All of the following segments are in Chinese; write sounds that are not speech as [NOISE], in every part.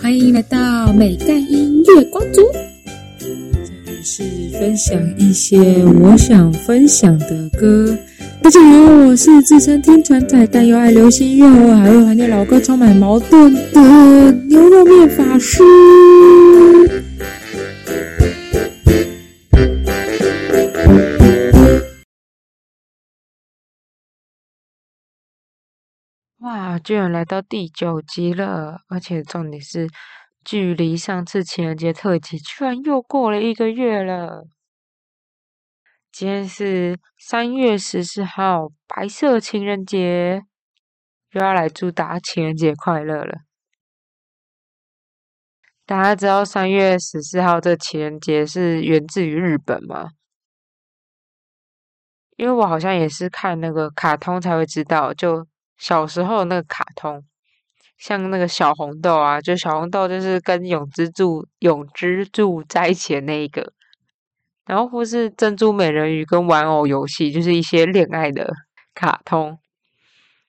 欢迎来到美干音乐光族。这里是分享一些我想分享的歌。大家好，我是自称听传仔，但又爱流行乐，偶尔还会怀念老歌，充满矛盾的牛肉面法师。哇，居然来到第九集了，而且重点是，距离上次情人节特辑居然又过了一个月了。今天是三月十四号，白色情人节，又要来祝大家情人节快乐了。大家知道三月十四号这情人节是源自于日本吗？因为我好像也是看那个卡通才会知道，就。小时候那个卡通，像那个小红豆啊，就小红豆就是跟永之助永之助在一起的那一个，然后或是珍珠美人鱼跟玩偶游戏，就是一些恋爱的卡通。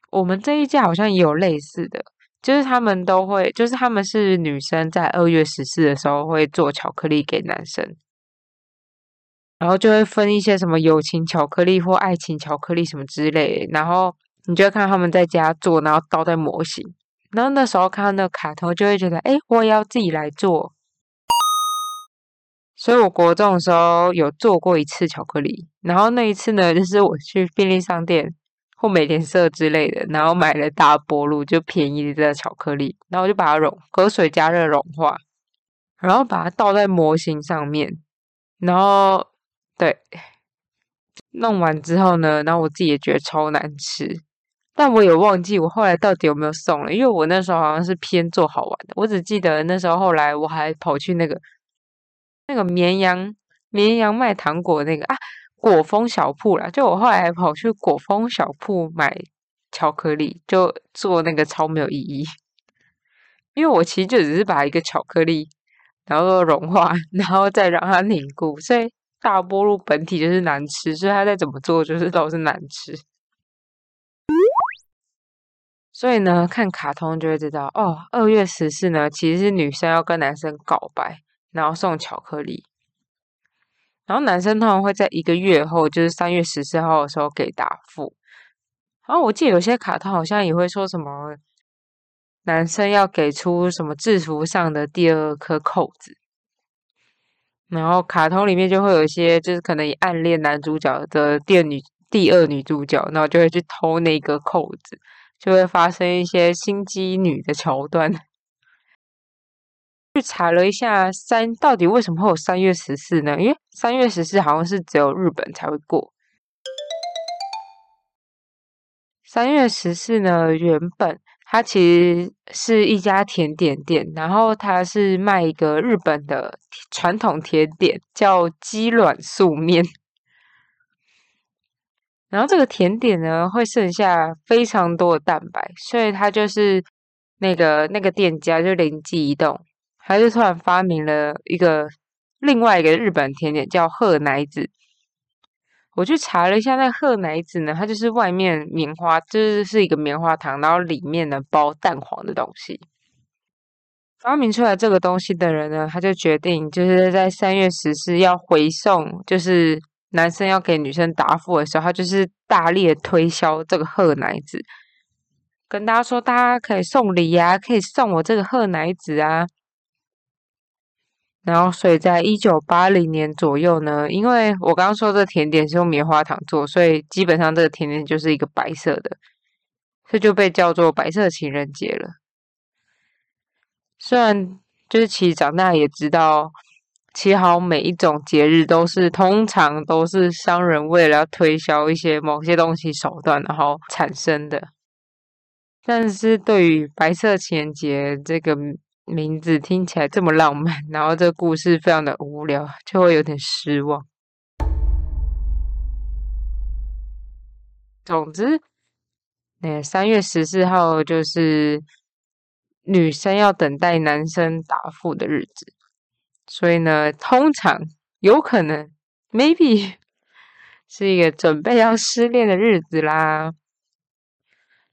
我们这一届好像也有类似的，就是他们都会，就是他们是女生在二月十四的时候会做巧克力给男生，然后就会分一些什么友情巧克力或爱情巧克力什么之类，然后。你就会看他们在家做，然后倒在模型，然后那时候看到那个卡通，就会觉得，哎，我也要自己来做。所以我国中的时候有做过一次巧克力，然后那一次呢，就是我去便利商店或美联社之类的，然后买了大波路就便宜的巧克力，然后我就把它融隔水加热融化，然后把它倒在模型上面，然后对，弄完之后呢，然后我自己也觉得超难吃。但我也忘记我后来到底有没有送了，因为我那时候好像是偏做好玩的。我只记得那时候后来我还跑去那个那个绵阳绵阳卖糖果那个啊果风小铺啦，就我后来还跑去果风小铺买巧克力，就做那个超没有意义。[LAUGHS] 因为我其实就只是把一个巧克力然后融化，然后再让它凝固，所以大波路本体就是难吃，所以它再怎么做就是都是难吃。所以呢，看卡通就会知道哦。二月十四呢，其实是女生要跟男生告白，然后送巧克力。然后男生通常会在一个月后，就是三月十四号的时候给答复。然后我记得有些卡通好像也会说什么，男生要给出什么制服上的第二颗扣子。然后卡通里面就会有一些，就是可能暗恋男主角的第二女第二女主角，然后就会去偷那个扣子。就会发生一些心机女的桥段。[LAUGHS] 去查了一下三到底为什么会有三月十四呢？因为三月十四好像是只有日本才会过。三月十四呢，原本它其实是一家甜点店，然后它是卖一个日本的传统甜点，叫鸡卵素面。然后这个甜点呢，会剩下非常多的蛋白，所以他就是那个那个店家就灵机一动，他就突然发明了一个另外一个日本甜点叫鹤奶子。我去查了一下，那鹤奶子呢，它就是外面棉花，就是是一个棉花糖，然后里面呢包蛋黄的东西。发明出来这个东西的人呢，他就决定就是在三月十四要回送，就是。男生要给女生答复的时候，他就是大力的推销这个贺奶子，跟大家说，大家可以送礼呀，可以送我这个贺奶子啊。然后，所以在一九八零年左右呢，因为我刚刚说这甜点是用棉花糖做，所以基本上这个甜点就是一个白色的，这就被叫做白色情人节了。虽然就是其实长大也知道。其实，好每一种节日都是通常都是商人为了要推销一些某些东西手段，然后产生的。但是对于白色情人节这个名字听起来这么浪漫，然后这个故事非常的无聊，就会有点失望。总之，那三月十四号就是女生要等待男生答复的日子。所以呢，通常有可能，maybe [LAUGHS] 是一个准备要失恋的日子啦。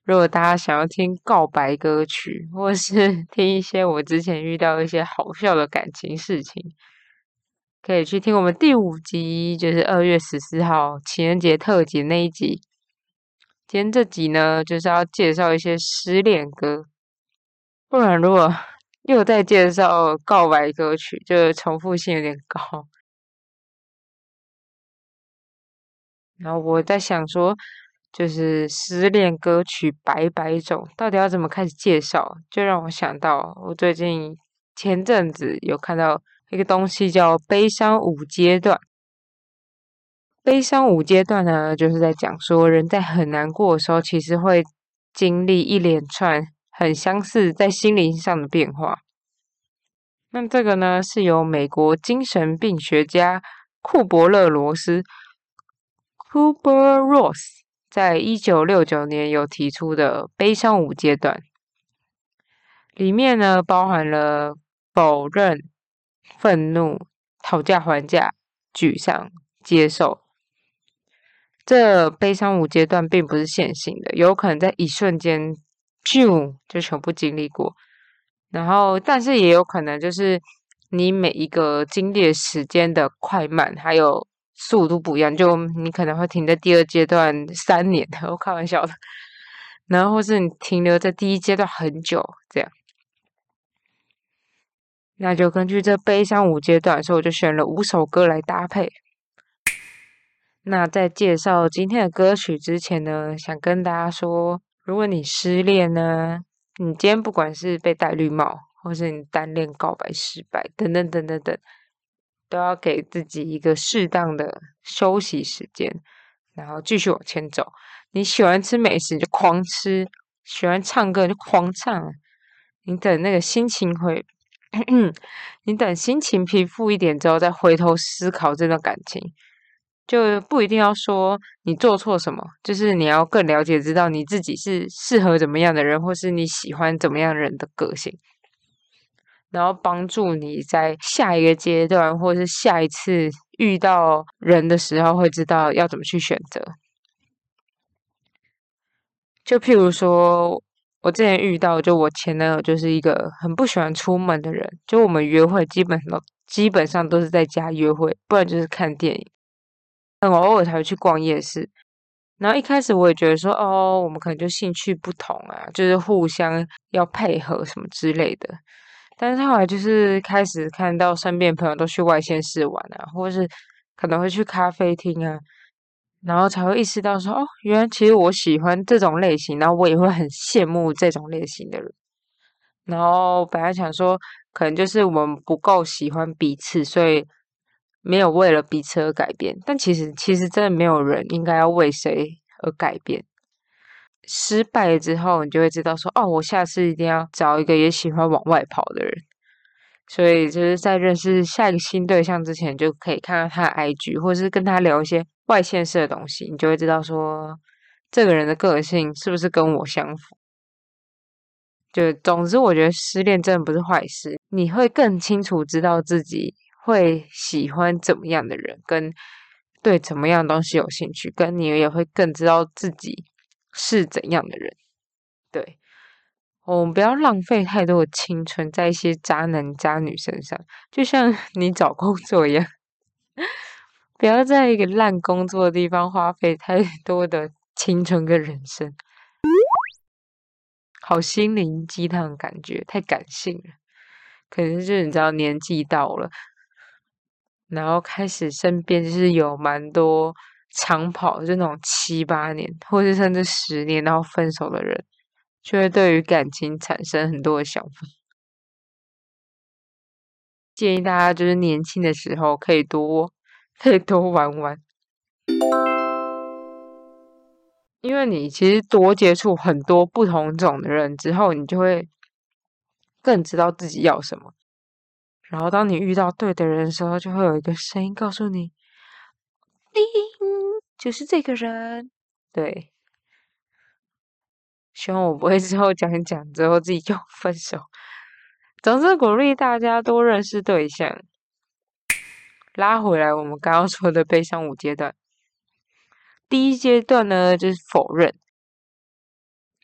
如果大家想要听告白歌曲，或是 [LAUGHS] 听一些我之前遇到一些好笑的感情事情，可以去听我们第五集，就是二月十四号情人节特辑那一集。今天这集呢，就是要介绍一些失恋歌，不然如果又在介绍告白歌曲，就重复性有点高。然后我在想说。就是失恋歌曲百百种，到底要怎么开始介绍？就让我想到，我最近前阵子有看到一个东西叫“悲伤五阶段”。悲伤五阶段呢，就是在讲说，人在很难过的时候，其实会经历一连串很相似在心灵上的变化。那这个呢，是由美国精神病学家库伯勒罗斯 （Cooper Ross）。在一九六九年有提出的悲伤五阶段，里面呢包含了否认、愤怒、讨价还价、沮丧、接受。这悲伤五阶段并不是线性的，有可能在一瞬间就就全部经历过。然后，但是也有可能就是你每一个经历时间的快慢，还有。速度不一样，就你可能会停在第二阶段三年，[LAUGHS] 我开玩笑的，然后或是你停留在第一阶段很久，这样，那就根据这悲伤五阶段，所以我就选了五首歌来搭配。那在介绍今天的歌曲之前呢，想跟大家说，如果你失恋呢，你今天不管是被戴绿帽，或是你单恋告白失败，等等等等等。都要给自己一个适当的休息时间，然后继续往前走。你喜欢吃美食就狂吃，喜欢唱歌就狂唱。你等那个心情会，[CLEARS THROAT] 你等心情平复一点之后，再回头思考这段感情，就不一定要说你做错什么，就是你要更了解，知道你自己是适合怎么样的人，或是你喜欢怎么样人的个性。然后帮助你在下一个阶段，或是下一次遇到人的时候，会知道要怎么去选择。就譬如说，我之前遇到，就我前男友就是一个很不喜欢出门的人。就我们约会，基本上基本上都是在家约会，不然就是看电影。很偶尔才会去逛夜市。然后一开始我也觉得说，哦，我们可能就兴趣不同啊，就是互相要配合什么之类的。但是后来就是开始看到身边朋友都去外县市玩啊，或是可能会去咖啡厅啊，然后才会意识到说，哦，原来其实我喜欢这种类型，然后我也会很羡慕这种类型的人。然后本来想说，可能就是我们不够喜欢彼此，所以没有为了彼此而改变。但其实，其实真的没有人应该要为谁而改变。失败了之后，你就会知道说，哦，我下次一定要找一个也喜欢往外跑的人。所以就是在认识下一个新对象之前，就可以看到他的 IG，或者是跟他聊一些外线式的东西，你就会知道说，这个人的个性是不是跟我相符。就总之，我觉得失恋真的不是坏事，你会更清楚知道自己会喜欢怎么样的人，跟对怎么样的东西有兴趣，跟你也会更知道自己。是怎样的人？对，我们不要浪费太多的青春在一些渣男渣女身上，就像 [LAUGHS] 你找工作一样，不要在一个烂工作的地方花费太多的青春跟人生。好心灵鸡汤感觉太感性了，可能就是你知道年纪到了，然后开始身边就是有蛮多。长跑就那种七八年，或是甚至十年，然后分手的人，就会对于感情产生很多的想法。建议大家就是年轻的时候可以多，可以多玩玩，因为你其实多接触很多不同种的人之后，你就会更知道自己要什么。然后当你遇到对的人的时候，就会有一个声音告诉你：“叮。”就是这个人，对。希望我不会 [LAUGHS] 之后讲一讲之后自己就分手。总之鼓励大家多认识对象。拉回来，我们刚刚说的悲伤五阶段。第一阶段呢，就是否认。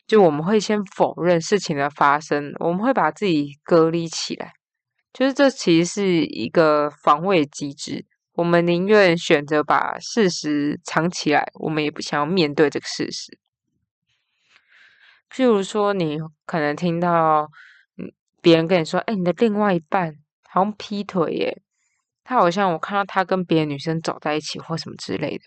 就我们会先否认事情的发生，我们会把自己隔离起来，就是这其实是一个防卫机制。我们宁愿选择把事实藏起来，我们也不想要面对这个事实。譬如说，你可能听到，嗯，别人跟你说：“哎，你的另外一半好像劈腿耶，他好像我看到他跟别的女生走在一起，或什么之类的。”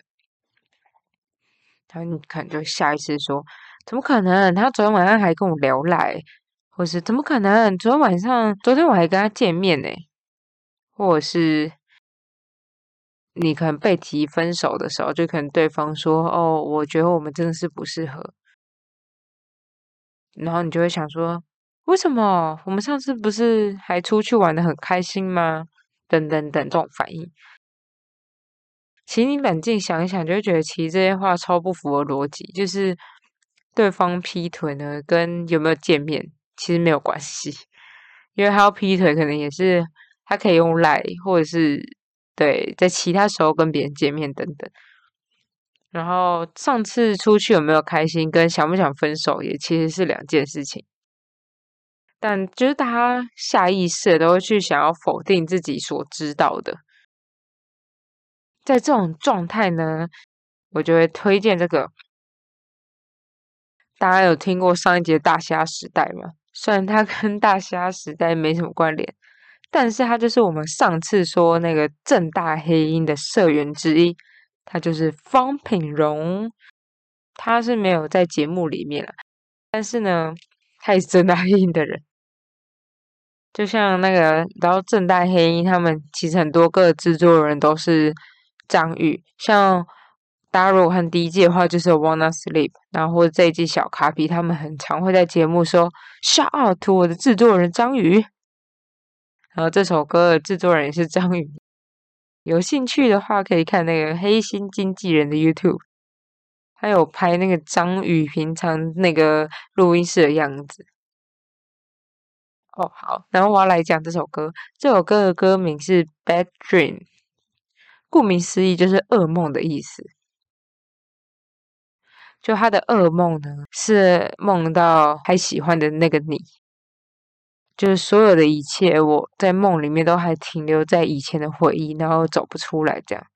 然后你可能就下意识说：“怎么可能？他昨天晚上还跟我聊来，或是怎么可能？昨天晚上，昨天我还跟他见面呢，或者是。”你可能被提分手的时候，就可能对方说：“哦，我觉得我们真的是不适合。”然后你就会想说：“为什么？我们上次不是还出去玩的很开心吗？”等等等这种反应。其实你冷静想一想，就会觉得其实这些话超不符合逻辑。就是对方劈腿呢，跟有没有见面其实没有关系，因为他要劈腿，可能也是他可以用赖或者是。对，在其他时候跟别人见面等等，然后上次出去有没有开心，跟想不想分手也其实是两件事情。但就是大家下意识都会去想要否定自己所知道的，在这种状态呢，我就会推荐这个。大家有听过上一节大虾时代吗？虽然它跟大虾时代没什么关联。但是他就是我们上次说那个正大黑鹰的社员之一，他就是方品荣，他是没有在节目里面了，但是呢，他也是正大黑鹰的人，就像那个然后正大黑鹰他们其实很多个制作人都是张宇，像大家如果看第一季的话，就是 Wanna Sleep，然后这一季小卡比，他们很常会在节目说 Shout out to 我的制作人张宇。然后这首歌的制作人也是张宇，有兴趣的话可以看那个黑心经纪人的 YouTube，还有拍那个张宇平常那个录音室的样子。哦，好，然后我要来讲这首歌，这首歌的歌名是《Bad Dream》，顾名思义就是噩梦的意思。就他的噩梦呢，是梦到还喜欢的那个你。就是所有的一切，我在梦里面都还停留在以前的回忆，然后走不出来，这样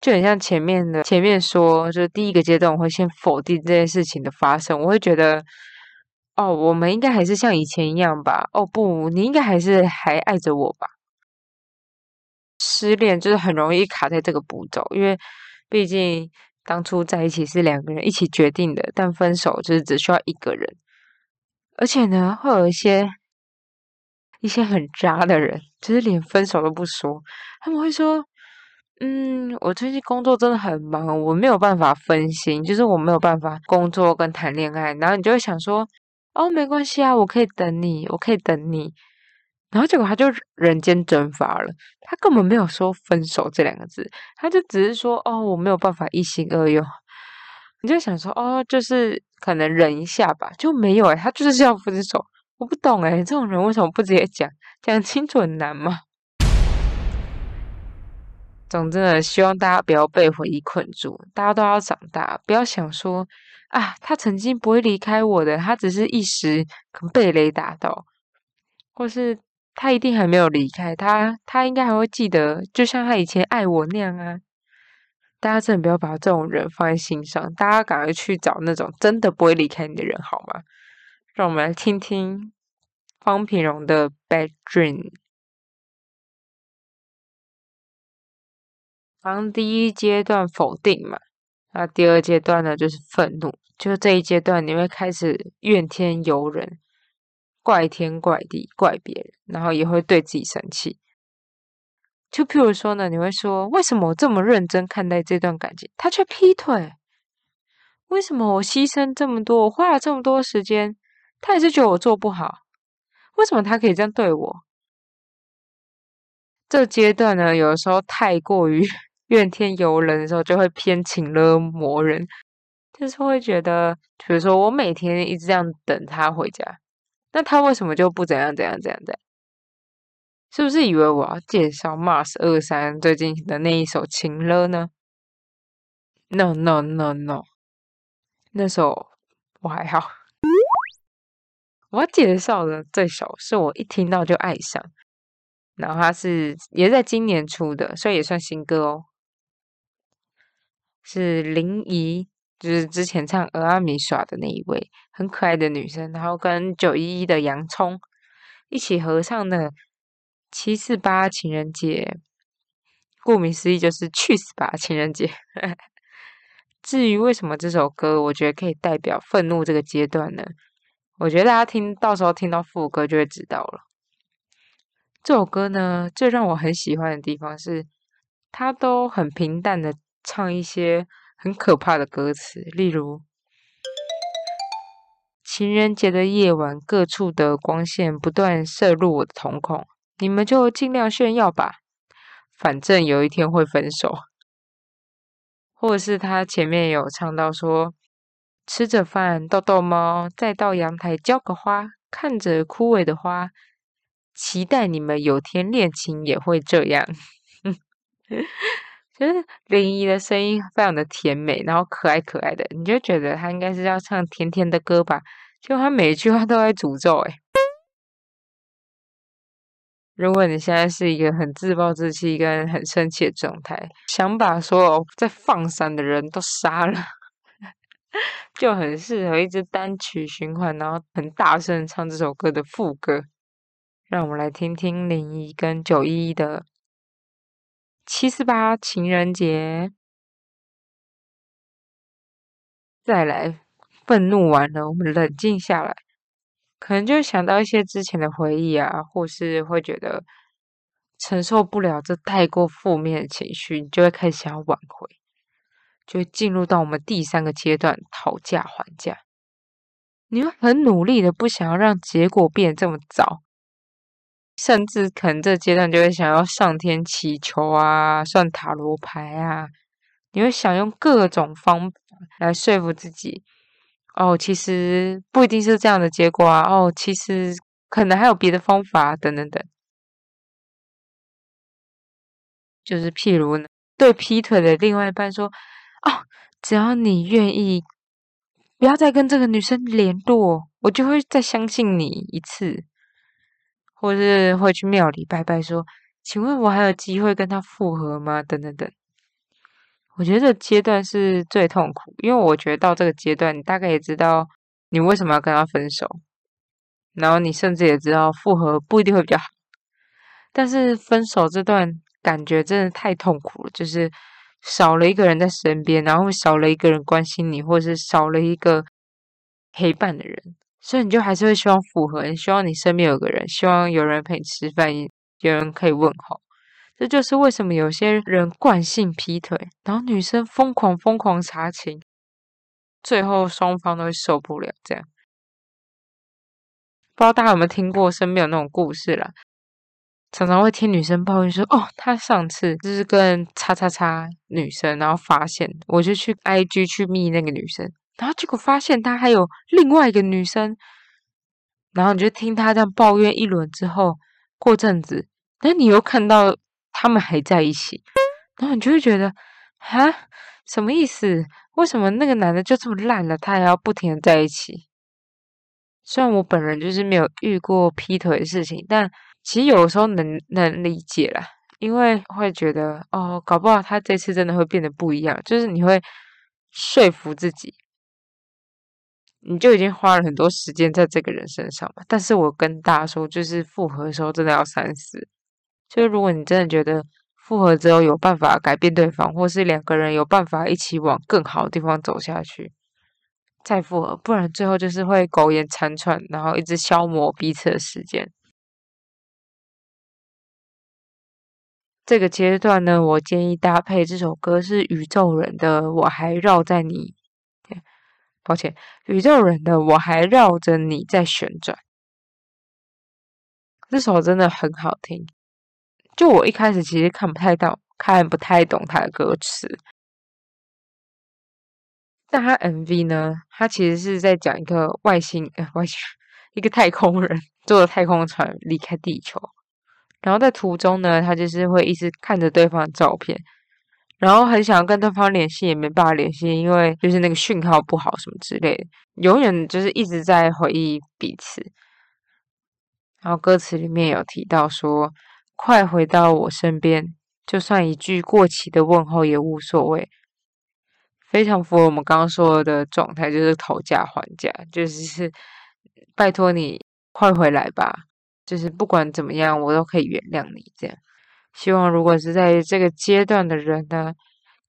就很像前面的前面说，就是第一个阶段我会先否定这件事情的发生，我会觉得，哦，我们应该还是像以前一样吧？哦，不，你应该还是还爱着我吧？失恋就是很容易卡在这个步骤，因为毕竟当初在一起是两个人一起决定的，但分手就是只需要一个人，而且呢，会有一些。一些很渣的人，就是连分手都不说，他们会说：“嗯，我最近工作真的很忙，我没有办法分心，就是我没有办法工作跟谈恋爱。”然后你就会想说：“哦，没关系啊，我可以等你，我可以等你。”然后结果他就人间蒸发了，他根本没有说分手这两个字，他就只是说：“哦，我没有办法一心二用。”你就想说：“哦，就是可能忍一下吧。”就没有诶他就是要分手。我不懂哎，这种人为什么不直接讲？讲清楚很难吗？总之呢，希望大家不要被回忆困住，大家都要长大，不要想说啊，他曾经不会离开我的，他只是一时可能被雷打到，或是他一定还没有离开，他他应该还会记得，就像他以前爱我那样啊！大家真的不要把这种人放在心上，大家赶快去找那种真的不会离开你的人，好吗？让我们来听听方平荣的《Bad Dream》。刚第一阶段否定嘛，那第二阶段呢就是愤怒。就这一阶段，你会开始怨天尤人，怪天怪地，怪别人，然后也会对自己生气。就譬如说呢，你会说：为什么我这么认真看待这段感情，他却劈腿？为什么我牺牲这么多，我花了这么多时间？他也是觉得我做不好，为什么他可以这样对我？这阶段呢，有的时候太过于 [LAUGHS] 怨天尤人的时候，就会偏请了魔人，就是会觉得，比如说我每天一直这样等他回家，那他为什么就不怎样怎样怎样怎样？是不是以为我要介绍 Mars 二三最近的那一首情了呢？No No No No，那首我还好。我介绍的这首是我一听到就爱上，然后它是也在今年出的，所以也算新歌哦。是林怡，就是之前唱《俄阿米耍》的那一位很可爱的女生，然后跟九一一的洋葱一起合唱的《七四八情人节》，顾名思义就是去死吧情人节。至于为什么这首歌，我觉得可以代表愤怒这个阶段呢？我觉得大家听到时候听到副歌就会知道了。这首歌呢，最让我很喜欢的地方是，它都很平淡的。唱一些很可怕的歌词，例如情人节的夜晚，各处的光线不断射入我的瞳孔，你们就尽量炫耀吧，反正有一天会分手。或者是他前面有唱到说，吃着饭逗逗猫，再到阳台浇个花，看着枯萎的花，期待你们有天恋情也会这样。[LAUGHS] 就是林依的声音非常的甜美，然后可爱可爱的，你就觉得她应该是要唱甜甜的歌吧？就她每一句话都在诅咒哎。如果你现在是一个很自暴自弃跟很生气的状态，想把所有在放闪的人都杀了，[LAUGHS] 就很适合一直单曲循环，然后很大声唱这首歌的副歌。让我们来听听林一跟九一一的。七四八情人节，再来愤怒完了，我们冷静下来，可能就想到一些之前的回忆啊，或是会觉得承受不了这太过负面的情绪，你就会开始想要挽回，就会进入到我们第三个阶段——讨价还价。你会很努力的，不想要让结果变得这么糟。甚至可能这阶段就会想要上天祈求啊，算塔罗牌啊，你会想用各种方法来说服自己。哦，其实不一定是这样的结果啊。哦，其实可能还有别的方法，等等等。就是譬如，对劈腿的另外一半说：“哦，只要你愿意，不要再跟这个女生联络，我就会再相信你一次。”或是会去庙里拜拜，说：“请问我还有机会跟他复合吗？”等等等。我觉得这阶段是最痛苦，因为我觉得到这个阶段，你大概也知道你为什么要跟他分手，然后你甚至也知道复合不一定会比较好。但是分手这段感觉真的太痛苦了，就是少了一个人在身边，然后少了一个人关心你，或者是少了一个陪伴的人。所以你就还是会希望复合，你希望你身边有个人，希望有人陪你吃饭，有人可以问候。这就是为什么有些人惯性劈腿，然后女生疯狂疯狂查情，最后双方都会受不了。这样，不知道大家有没有听过身边有那种故事啦？常常会听女生抱怨说：“哦，她上次就是跟叉叉叉女生，然后发现，我就去 IG 去密那个女生。”然后结果发现他还有另外一个女生，然后你就听他这样抱怨一轮之后，过阵子，那你又看到他们还在一起，然后你就会觉得，啊，什么意思？为什么那个男的就这么烂了，他还要不停的在一起？虽然我本人就是没有遇过劈腿的事情，但其实有时候能能理解啦，因为会觉得，哦，搞不好他这次真的会变得不一样，就是你会说服自己。你就已经花了很多时间在这个人身上嘛？但是我跟大家说，就是复合的时候真的要三思。就是如果你真的觉得复合之后有办法改变对方，或是两个人有办法一起往更好的地方走下去，再复合，不然最后就是会苟延残喘，然后一直消磨彼此的时间。这个阶段呢，我建议搭配这首歌是宇宙人的《我还绕在你》。抱歉，宇宙人的我还绕着你在旋转。这首真的很好听。就我一开始其实看不太到，看不太懂他的歌词。但他 MV 呢，他其实是在讲一个外星呃外星一个太空人坐着太空船离开地球，然后在途中呢，他就是会一直看着对方的照片，然后很想要跟对方联系，也没办法联系，因为就是那个讯号不好什么之类的，永远就是一直在回忆彼此。然后歌词里面有提到说：“快回到我身边，就算一句过期的问候也无所谓。”非常符合我们刚刚说的状态，就是讨价还价，就是拜托你快回来吧，就是不管怎么样，我都可以原谅你。这样，希望如果是在这个阶段的人呢，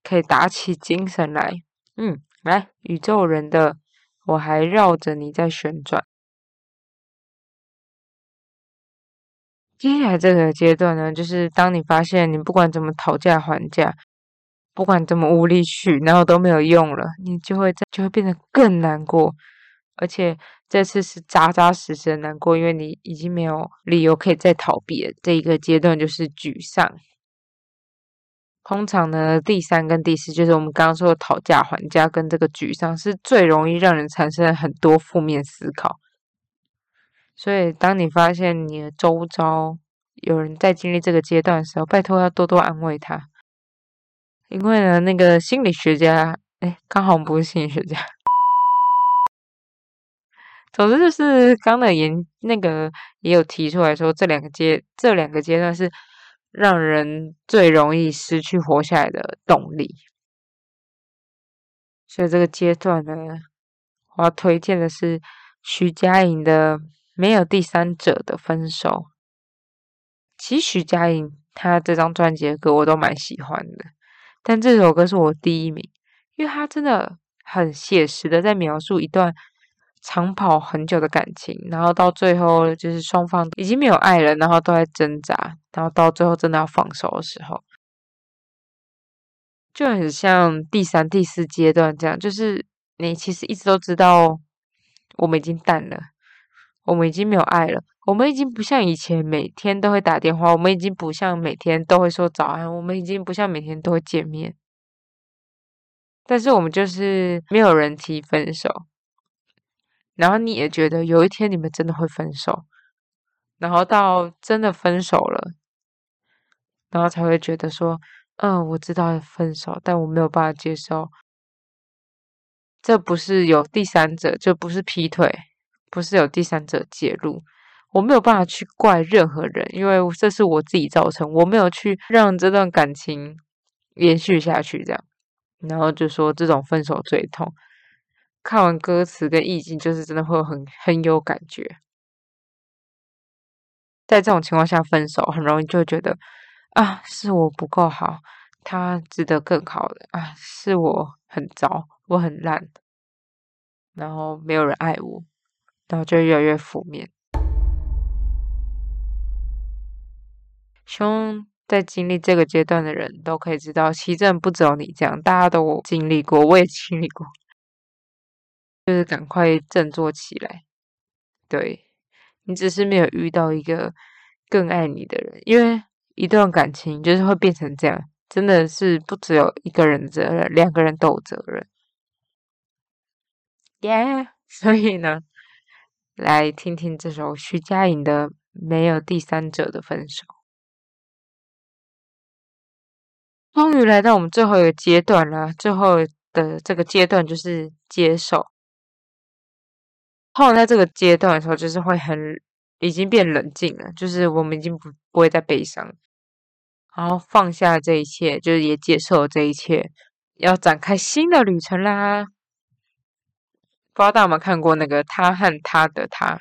可以打起精神来。嗯，来，宇宙人的，我还绕着你在旋转。接下来这个阶段呢，就是当你发现你不管怎么讨价还价。不管怎么无理取闹都没有用了，你就会就会变得更难过，而且这次是扎扎实实的难过，因为你已经没有理由可以再逃避了。这一个阶段就是沮丧。通常呢，第三跟第四就是我们刚刚说的讨价还价跟这个沮丧，是最容易让人产生很多负面思考。所以，当你发现你的周遭有人在经历这个阶段的时候，拜托要多多安慰他。因为呢，那个心理学家，哎，刚好不是心理学家。总之就是刚的研那个也有提出来说，这两个阶这两个阶段是让人最容易失去活下来的动力。所以这个阶段呢，我要推荐的是徐佳莹的《没有第三者的分手》。其实徐佳莹她这张专辑的歌我都蛮喜欢的。但这首歌是我第一名，因为它真的很写实的在描述一段长跑很久的感情，然后到最后就是双方已经没有爱了，然后都在挣扎，然后到最后真的要放手的时候，就很像第三、第四阶段这样，就是你其实一直都知道我们已经淡了，我们已经没有爱了。我们已经不像以前每天都会打电话，我们已经不像每天都会说早安，我们已经不像每天都会见面。但是我们就是没有人提分手，然后你也觉得有一天你们真的会分手，然后到真的分手了，然后才会觉得说，嗯，我知道分手，但我没有办法接受，这不是有第三者，就不是劈腿，不是有第三者介入。我没有办法去怪任何人，因为这是我自己造成，我没有去让这段感情延续下去，这样，然后就说这种分手最痛。看完歌词跟意境，就是真的会很很有感觉。在这种情况下分手，很容易就觉得啊，是我不够好，他值得更好的啊，是我很糟，我很烂，然后没有人爱我，然后就越来越负面。希望在经历这个阶段的人都可以知道，其实不只有你这样，大家都经历过，我也经历过，就是赶快振作起来。对你只是没有遇到一个更爱你的人，因为一段感情就是会变成这样，真的是不只有一个人责任，两个人都有责任。耶，[LAUGHS] 所以呢，来听听这首徐佳莹的《没有第三者的分手》。终于来到我们最后一个阶段了，最后的这个阶段就是接受。后来在这个阶段的时候，就是会很已经变冷静了，就是我们已经不不会再悲伤，然后放下这一切，就是也接受了这一切，要展开新的旅程啦。不知道大家有没有看过那个《他和他的他》？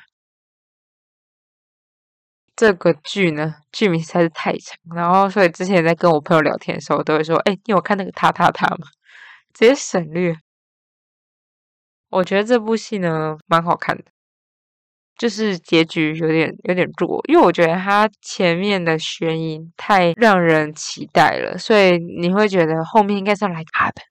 这个剧呢，剧名实在是太长，然后所以之前在跟我朋友聊天的时候，都会说：“哎，你有看那个他他他吗？”直接省略。我觉得这部戏呢，蛮好看的，就是结局有点有点弱，因为我觉得它前面的悬疑太让人期待了，所以你会觉得后面应该是要来卡的。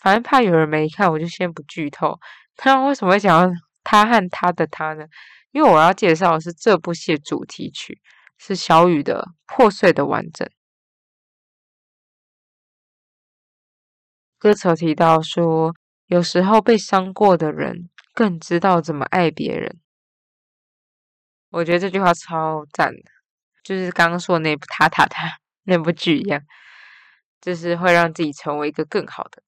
反正怕有人没看，我就先不剧透。他为什么会讲到他和他的他呢？因为我要介绍的是这部戏主题曲，是小雨的《破碎的完整》。歌词提到说，有时候被伤过的人更知道怎么爱别人。我觉得这句话超赞的，就是刚刚说的那部《他他他》[LAUGHS] 那部剧一样。就是会让自己成为一个更好的。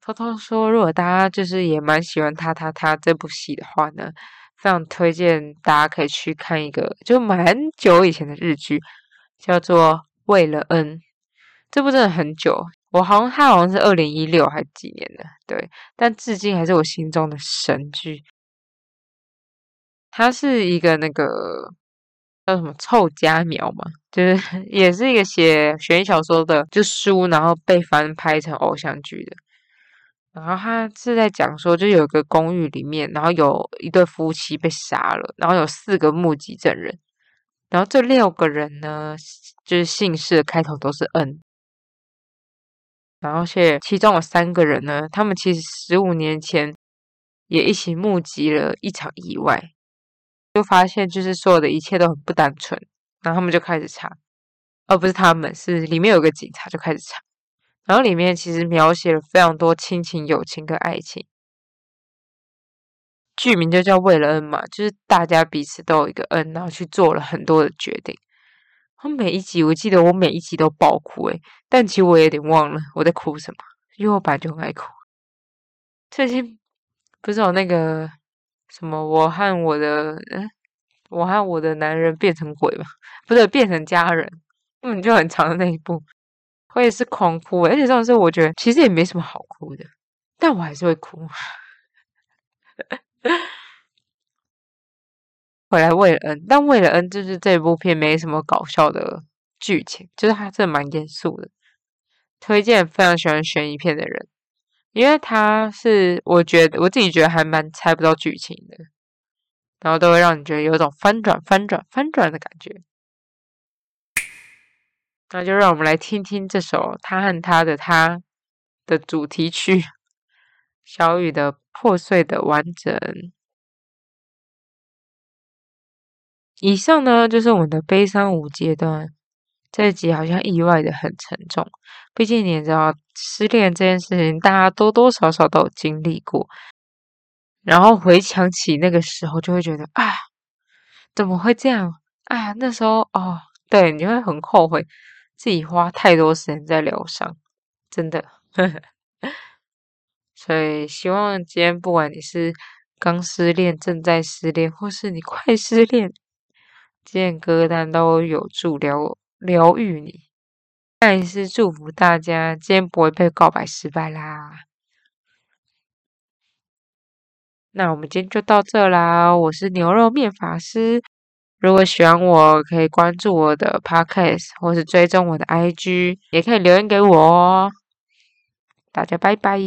偷偷说，如果大家就是也蛮喜欢《他他他》这部戏的话呢，非常推荐大家可以去看一个就蛮久以前的日剧，叫做《为了恩》。这部真的很久，我好像他好像是二零一六还是几年的，对，但至今还是我心中的神剧。他是一个那个叫什么臭家苗嘛，就是 [LAUGHS] 也是一个写悬疑小说的就书，然后被翻拍成偶像剧的。然后他是在讲说，就有个公寓里面，然后有一对夫妻被杀了，然后有四个目击证人，然后这六个人呢，就是姓氏的开头都是 N，然后且其中有三个人呢，他们其实十五年前也一起目击了一场意外，就发现就是所有的一切都很不单纯，然后他们就开始查，而不是他们是里面有个警察就开始查。然后里面其实描写了非常多亲情、友情跟爱情，剧名就叫为了恩嘛，就是大家彼此都有一个恩，然后去做了很多的决定。我每一集我记得我每一集都爆哭诶，但其实我有点忘了我在哭什么，因为我本来就很爱哭。最近不是有那个什么我和我的嗯，我和我的男人变成鬼嘛，不是变成家人，根本就很长的那一部。我也是狂哭，而且这种事我觉得其实也没什么好哭的，但我还是会哭。回来为了恩，但为了恩就是这部片没什么搞笑的剧情，就是它真的蛮严肃的。推荐非常喜欢悬疑片的人，因为它是我觉得我自己觉得还蛮猜不到剧情的，然后都会让你觉得有种翻转、翻转、翻转的感觉。那就让我们来听听这首《他和他的他》的主题曲，小雨的破碎的完整。以上呢就是我们的悲伤五阶段。这一集好像意外的很沉重，毕竟你也知道，失恋这件事情大家多多少少都有经历过。然后回想起那个时候，就会觉得啊，怎么会这样啊？那时候哦，对，你会很后悔。自己花太多时间在疗伤，真的。[LAUGHS] 所以希望今天不管你是刚失恋、正在失恋，或是你快失恋，今天歌单都有助疗疗愈你。再一次祝福大家，今天不会被告白失败啦。那我们今天就到这啦，我是牛肉面法师。如果喜欢我，可以关注我的 podcast，或是追踪我的 IG，也可以留言给我哦。大家拜拜。